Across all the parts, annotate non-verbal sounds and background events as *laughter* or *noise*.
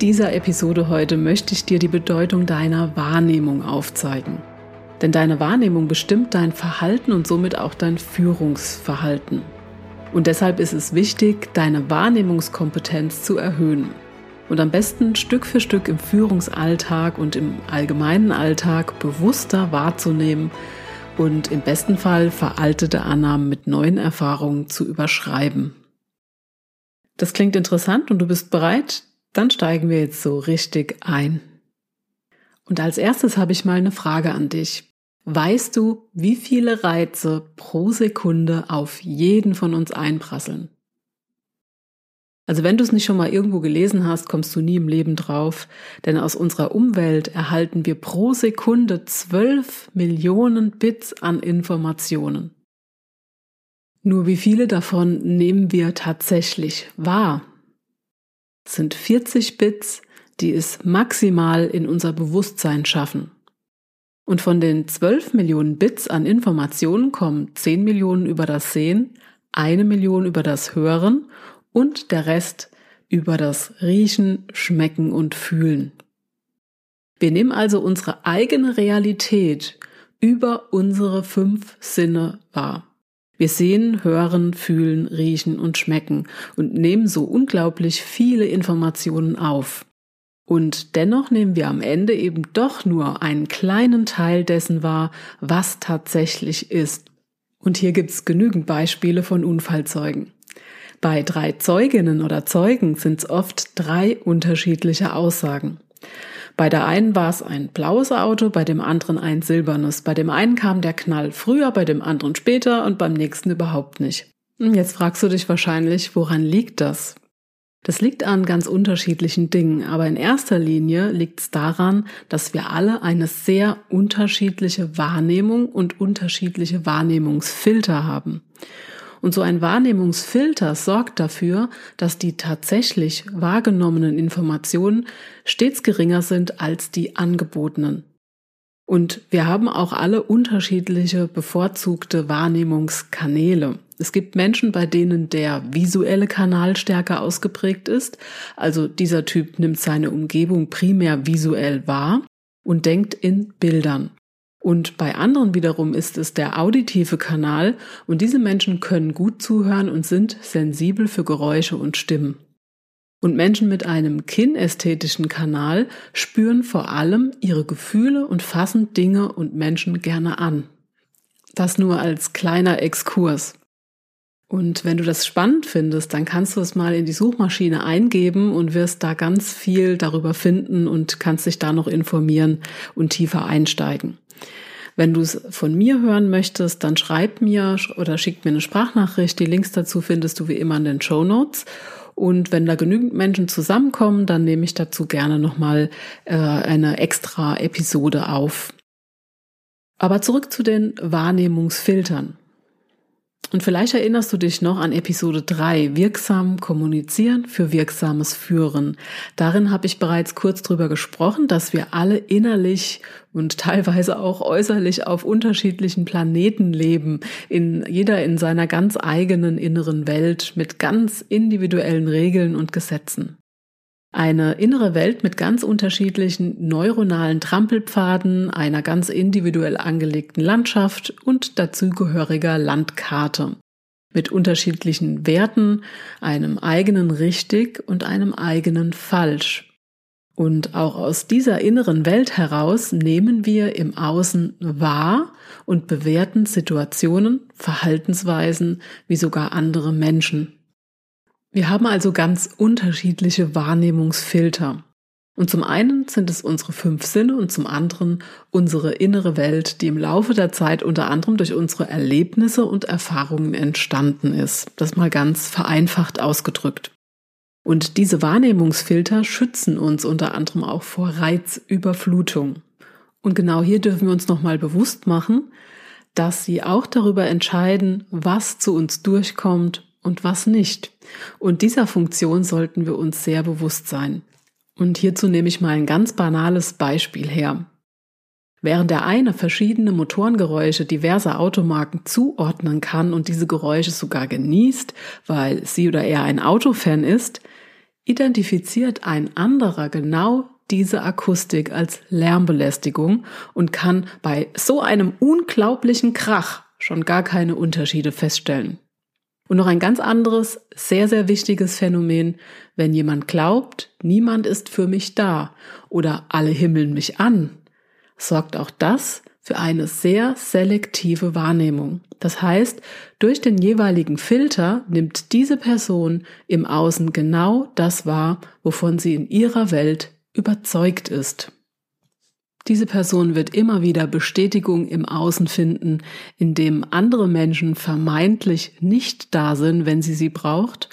Dieser Episode heute möchte ich dir die Bedeutung deiner Wahrnehmung aufzeigen. Denn deine Wahrnehmung bestimmt dein Verhalten und somit auch dein Führungsverhalten. Und deshalb ist es wichtig, deine Wahrnehmungskompetenz zu erhöhen. Und am besten Stück für Stück im Führungsalltag und im allgemeinen Alltag bewusster wahrzunehmen und im besten Fall veraltete Annahmen mit neuen Erfahrungen zu überschreiben. Das klingt interessant und du bist bereit? Dann steigen wir jetzt so richtig ein. Und als erstes habe ich mal eine Frage an dich. Weißt du, wie viele Reize pro Sekunde auf jeden von uns einprasseln? Also wenn du es nicht schon mal irgendwo gelesen hast, kommst du nie im Leben drauf, denn aus unserer Umwelt erhalten wir pro Sekunde 12 Millionen Bits an Informationen. Nur wie viele davon nehmen wir tatsächlich wahr? Sind 40 Bits, die es maximal in unser Bewusstsein schaffen. Und von den 12 Millionen Bits an Informationen kommen 10 Millionen über das Sehen, eine Million über das Hören und der Rest über das Riechen, Schmecken und Fühlen. Wir nehmen also unsere eigene Realität über unsere fünf Sinne wahr. Wir sehen, hören, fühlen, riechen und schmecken und nehmen so unglaublich viele Informationen auf. Und dennoch nehmen wir am Ende eben doch nur einen kleinen Teil dessen wahr, was tatsächlich ist. Und hier gibt's genügend Beispiele von Unfallzeugen. Bei drei Zeuginnen oder Zeugen sind es oft drei unterschiedliche Aussagen. Bei der einen war es ein blaues Auto, bei dem anderen ein silbernes. Bei dem einen kam der Knall früher, bei dem anderen später und beim nächsten überhaupt nicht. Hm, jetzt fragst du dich wahrscheinlich, woran liegt das? Das liegt an ganz unterschiedlichen Dingen, aber in erster Linie liegt es daran, dass wir alle eine sehr unterschiedliche Wahrnehmung und unterschiedliche Wahrnehmungsfilter haben. Und so ein Wahrnehmungsfilter sorgt dafür, dass die tatsächlich wahrgenommenen Informationen stets geringer sind als die angebotenen. Und wir haben auch alle unterschiedliche bevorzugte Wahrnehmungskanäle. Es gibt Menschen, bei denen der visuelle Kanal stärker ausgeprägt ist. Also dieser Typ nimmt seine Umgebung primär visuell wahr und denkt in Bildern. Und bei anderen wiederum ist es der auditive Kanal und diese Menschen können gut zuhören und sind sensibel für Geräusche und Stimmen. Und Menschen mit einem kinästhetischen Kanal spüren vor allem ihre Gefühle und fassen Dinge und Menschen gerne an. Das nur als kleiner Exkurs. Und wenn du das spannend findest, dann kannst du es mal in die Suchmaschine eingeben und wirst da ganz viel darüber finden und kannst dich da noch informieren und tiefer einsteigen. Wenn du es von mir hören möchtest, dann schreib mir oder schick mir eine Sprachnachricht. Die Links dazu findest du wie immer in den Show Notes. Und wenn da genügend Menschen zusammenkommen, dann nehme ich dazu gerne nochmal äh, eine extra Episode auf. Aber zurück zu den Wahrnehmungsfiltern. Und vielleicht erinnerst du dich noch an Episode 3, wirksam kommunizieren für wirksames Führen. Darin habe ich bereits kurz drüber gesprochen, dass wir alle innerlich und teilweise auch äußerlich auf unterschiedlichen Planeten leben, in jeder in seiner ganz eigenen inneren Welt mit ganz individuellen Regeln und Gesetzen. Eine innere Welt mit ganz unterschiedlichen neuronalen Trampelpfaden, einer ganz individuell angelegten Landschaft und dazugehöriger Landkarte. mit unterschiedlichen Werten, einem eigenen richtig und einem eigenen falsch. Und auch aus dieser inneren Welt heraus nehmen wir im Außen wahr und bewerten Situationen, Verhaltensweisen wie sogar andere Menschen. Wir haben also ganz unterschiedliche Wahrnehmungsfilter. Und zum einen sind es unsere fünf Sinne und zum anderen unsere innere Welt, die im Laufe der Zeit unter anderem durch unsere Erlebnisse und Erfahrungen entstanden ist. Das mal ganz vereinfacht ausgedrückt. Und diese Wahrnehmungsfilter schützen uns unter anderem auch vor Reizüberflutung. Und genau hier dürfen wir uns nochmal bewusst machen, dass sie auch darüber entscheiden, was zu uns durchkommt und was nicht. Und dieser Funktion sollten wir uns sehr bewusst sein. Und hierzu nehme ich mal ein ganz banales Beispiel her. Während der eine verschiedene Motorengeräusche diverser Automarken zuordnen kann und diese Geräusche sogar genießt, weil sie oder er ein Autofan ist, identifiziert ein anderer genau diese Akustik als Lärmbelästigung und kann bei so einem unglaublichen Krach schon gar keine Unterschiede feststellen. Und noch ein ganz anderes, sehr, sehr wichtiges Phänomen, wenn jemand glaubt, niemand ist für mich da oder alle himmeln mich an, sorgt auch das für eine sehr selektive Wahrnehmung. Das heißt, durch den jeweiligen Filter nimmt diese Person im Außen genau das wahr, wovon sie in ihrer Welt überzeugt ist. Diese Person wird immer wieder Bestätigung im Außen finden, indem andere Menschen vermeintlich nicht da sind, wenn sie sie braucht,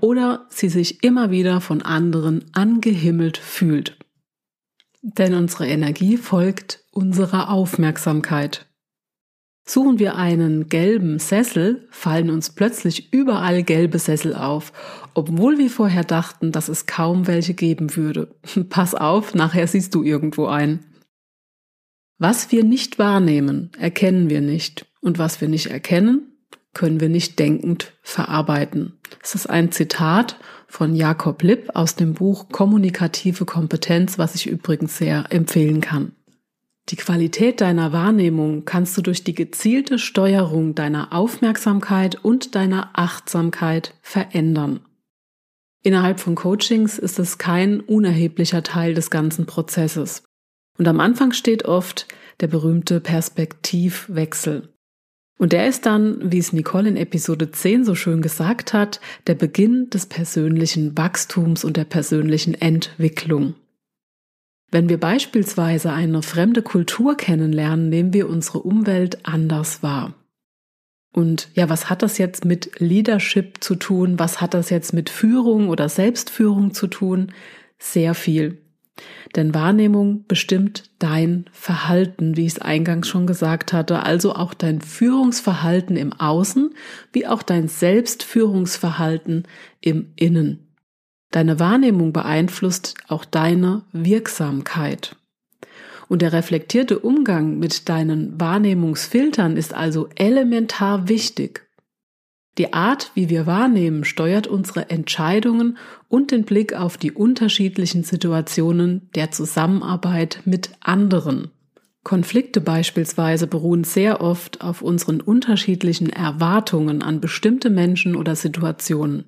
oder sie sich immer wieder von anderen angehimmelt fühlt. Denn unsere Energie folgt unserer Aufmerksamkeit. Suchen wir einen gelben Sessel, fallen uns plötzlich überall gelbe Sessel auf, obwohl wir vorher dachten, dass es kaum welche geben würde. *laughs* Pass auf, nachher siehst du irgendwo ein. Was wir nicht wahrnehmen, erkennen wir nicht. Und was wir nicht erkennen, können wir nicht denkend verarbeiten. Das ist ein Zitat von Jakob Lipp aus dem Buch Kommunikative Kompetenz, was ich übrigens sehr empfehlen kann. Die Qualität deiner Wahrnehmung kannst du durch die gezielte Steuerung deiner Aufmerksamkeit und deiner Achtsamkeit verändern. Innerhalb von Coachings ist es kein unerheblicher Teil des ganzen Prozesses. Und am Anfang steht oft der berühmte Perspektivwechsel. Und der ist dann, wie es Nicole in Episode 10 so schön gesagt hat, der Beginn des persönlichen Wachstums und der persönlichen Entwicklung. Wenn wir beispielsweise eine fremde Kultur kennenlernen, nehmen wir unsere Umwelt anders wahr. Und ja, was hat das jetzt mit Leadership zu tun? Was hat das jetzt mit Führung oder Selbstführung zu tun? Sehr viel. Denn Wahrnehmung bestimmt dein Verhalten, wie ich es eingangs schon gesagt hatte, also auch dein Führungsverhalten im Außen, wie auch dein Selbstführungsverhalten im Innen. Deine Wahrnehmung beeinflusst auch deine Wirksamkeit. Und der reflektierte Umgang mit deinen Wahrnehmungsfiltern ist also elementar wichtig. Die Art, wie wir wahrnehmen, steuert unsere Entscheidungen und den Blick auf die unterschiedlichen Situationen der Zusammenarbeit mit anderen. Konflikte beispielsweise beruhen sehr oft auf unseren unterschiedlichen Erwartungen an bestimmte Menschen oder Situationen.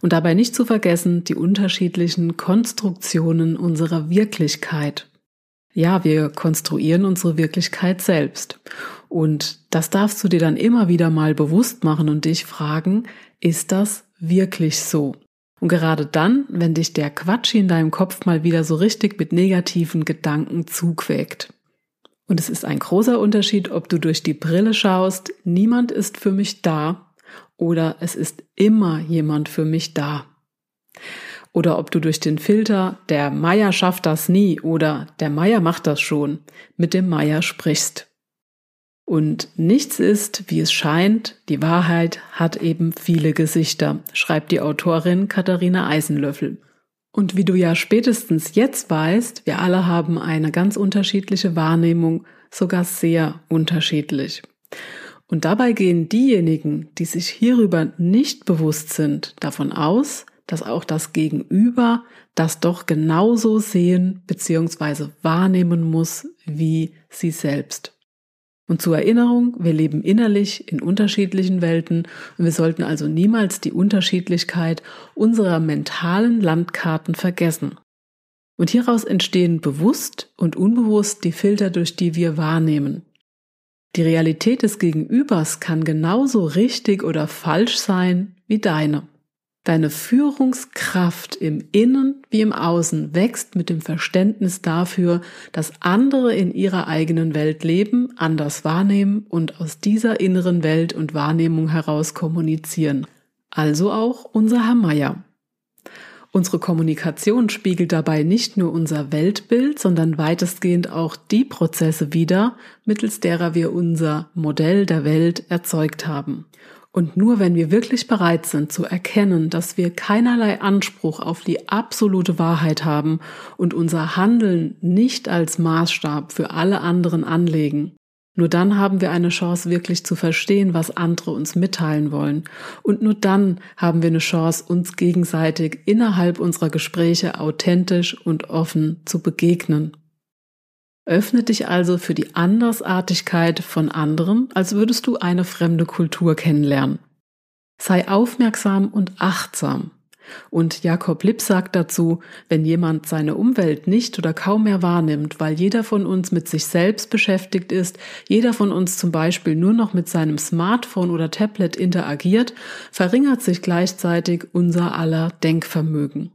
Und dabei nicht zu vergessen die unterschiedlichen Konstruktionen unserer Wirklichkeit. Ja, wir konstruieren unsere Wirklichkeit selbst. Und das darfst du dir dann immer wieder mal bewusst machen und dich fragen, ist das wirklich so? Und gerade dann, wenn dich der Quatsch in deinem Kopf mal wieder so richtig mit negativen Gedanken zuquäkt. Und es ist ein großer Unterschied, ob du durch die Brille schaust, niemand ist für mich da, oder es ist immer jemand für mich da. Oder ob du durch den Filter, der Meier schafft das nie oder der Meier macht das schon, mit dem Meier sprichst. Und nichts ist, wie es scheint, die Wahrheit hat eben viele Gesichter, schreibt die Autorin Katharina Eisenlöffel. Und wie du ja spätestens jetzt weißt, wir alle haben eine ganz unterschiedliche Wahrnehmung, sogar sehr unterschiedlich. Und dabei gehen diejenigen, die sich hierüber nicht bewusst sind, davon aus, dass auch das Gegenüber das doch genauso sehen bzw. wahrnehmen muss wie sie selbst. Und zur Erinnerung, wir leben innerlich in unterschiedlichen Welten und wir sollten also niemals die Unterschiedlichkeit unserer mentalen Landkarten vergessen. Und hieraus entstehen bewusst und unbewusst die Filter, durch die wir wahrnehmen. Die Realität des Gegenübers kann genauso richtig oder falsch sein wie deine. Deine Führungskraft im Innen wie im Außen wächst mit dem Verständnis dafür, dass andere in ihrer eigenen Welt leben, anders wahrnehmen und aus dieser inneren Welt und Wahrnehmung heraus kommunizieren. Also auch unser Herr Meier. Unsere Kommunikation spiegelt dabei nicht nur unser Weltbild, sondern weitestgehend auch die Prozesse wider, mittels derer wir unser Modell der Welt erzeugt haben. Und nur wenn wir wirklich bereit sind zu erkennen, dass wir keinerlei Anspruch auf die absolute Wahrheit haben und unser Handeln nicht als Maßstab für alle anderen anlegen, nur dann haben wir eine Chance, wirklich zu verstehen, was andere uns mitteilen wollen. Und nur dann haben wir eine Chance, uns gegenseitig innerhalb unserer Gespräche authentisch und offen zu begegnen. Öffne dich also für die Andersartigkeit von anderen, als würdest du eine fremde Kultur kennenlernen. Sei aufmerksam und achtsam. Und Jakob Lipp sagt dazu, wenn jemand seine Umwelt nicht oder kaum mehr wahrnimmt, weil jeder von uns mit sich selbst beschäftigt ist, jeder von uns zum Beispiel nur noch mit seinem Smartphone oder Tablet interagiert, verringert sich gleichzeitig unser aller Denkvermögen.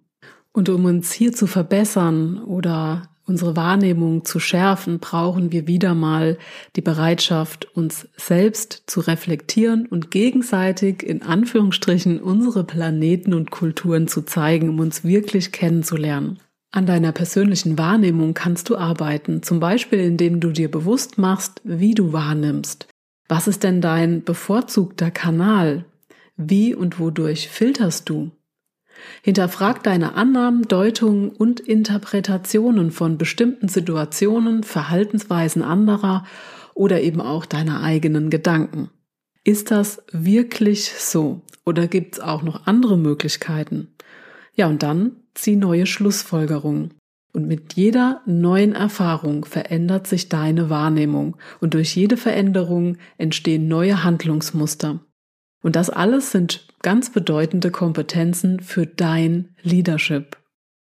Und um uns hier zu verbessern oder unsere Wahrnehmung zu schärfen, brauchen wir wieder mal die Bereitschaft, uns selbst zu reflektieren und gegenseitig in Anführungsstrichen unsere Planeten und Kulturen zu zeigen, um uns wirklich kennenzulernen. An deiner persönlichen Wahrnehmung kannst du arbeiten, zum Beispiel indem du dir bewusst machst, wie du wahrnimmst. Was ist denn dein bevorzugter Kanal? Wie und wodurch filterst du? Hinterfrag deine Annahmen, Deutungen und Interpretationen von bestimmten Situationen, Verhaltensweisen anderer oder eben auch deiner eigenen Gedanken. Ist das wirklich so oder gibt es auch noch andere Möglichkeiten? Ja, und dann zieh neue Schlussfolgerungen. Und mit jeder neuen Erfahrung verändert sich deine Wahrnehmung und durch jede Veränderung entstehen neue Handlungsmuster. Und das alles sind ganz bedeutende Kompetenzen für dein Leadership.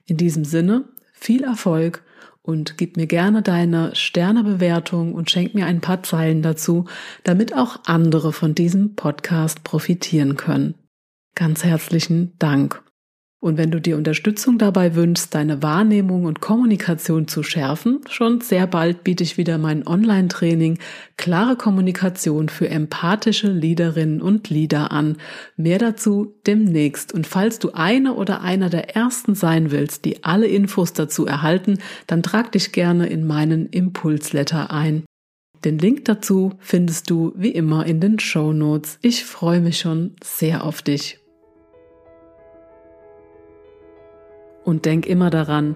In diesem Sinne, viel Erfolg und gib mir gerne deine Sternebewertung und schenk mir ein paar Zeilen dazu, damit auch andere von diesem Podcast profitieren können. Ganz herzlichen Dank. Und wenn du dir Unterstützung dabei wünschst, deine Wahrnehmung und Kommunikation zu schärfen, schon sehr bald biete ich wieder mein Online-Training Klare Kommunikation für empathische Leaderinnen und Leader an. Mehr dazu demnächst. Und falls du eine oder einer der ersten sein willst, die alle Infos dazu erhalten, dann trag dich gerne in meinen Impulsletter ein. Den Link dazu findest du wie immer in den Show Notes. Ich freue mich schon sehr auf dich. Und denk immer daran,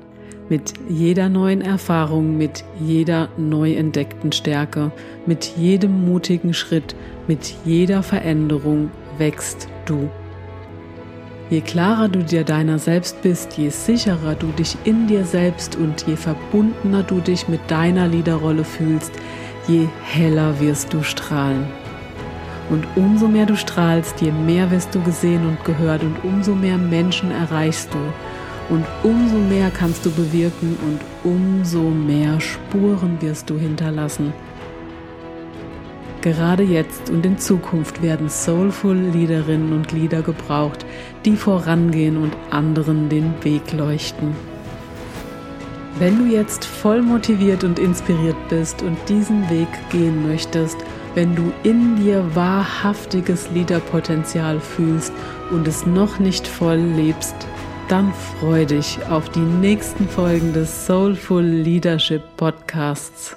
mit jeder neuen Erfahrung, mit jeder neu entdeckten Stärke, mit jedem mutigen Schritt, mit jeder Veränderung wächst du. Je klarer du dir deiner selbst bist, je sicherer du dich in dir selbst und je verbundener du dich mit deiner Liederrolle fühlst, je heller wirst du strahlen. Und umso mehr du strahlst, je mehr wirst du gesehen und gehört und umso mehr Menschen erreichst du und umso mehr kannst du bewirken und umso mehr Spuren wirst du hinterlassen. Gerade jetzt und in Zukunft werden soulful Liederinnen und Lieder gebraucht, die vorangehen und anderen den Weg leuchten. Wenn du jetzt voll motiviert und inspiriert bist und diesen Weg gehen möchtest, wenn du in dir wahrhaftiges Liederpotenzial fühlst und es noch nicht voll lebst, dann freu dich auf die nächsten Folgen des Soulful Leadership Podcasts.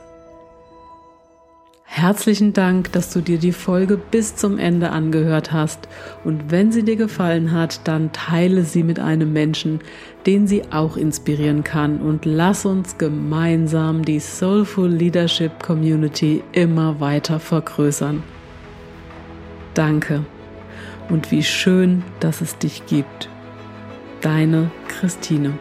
Herzlichen Dank, dass du dir die Folge bis zum Ende angehört hast und wenn sie dir gefallen hat, dann teile sie mit einem Menschen, den sie auch inspirieren kann und lass uns gemeinsam die Soulful Leadership Community immer weiter vergrößern. Danke und wie schön, dass es dich gibt. Deine Christine.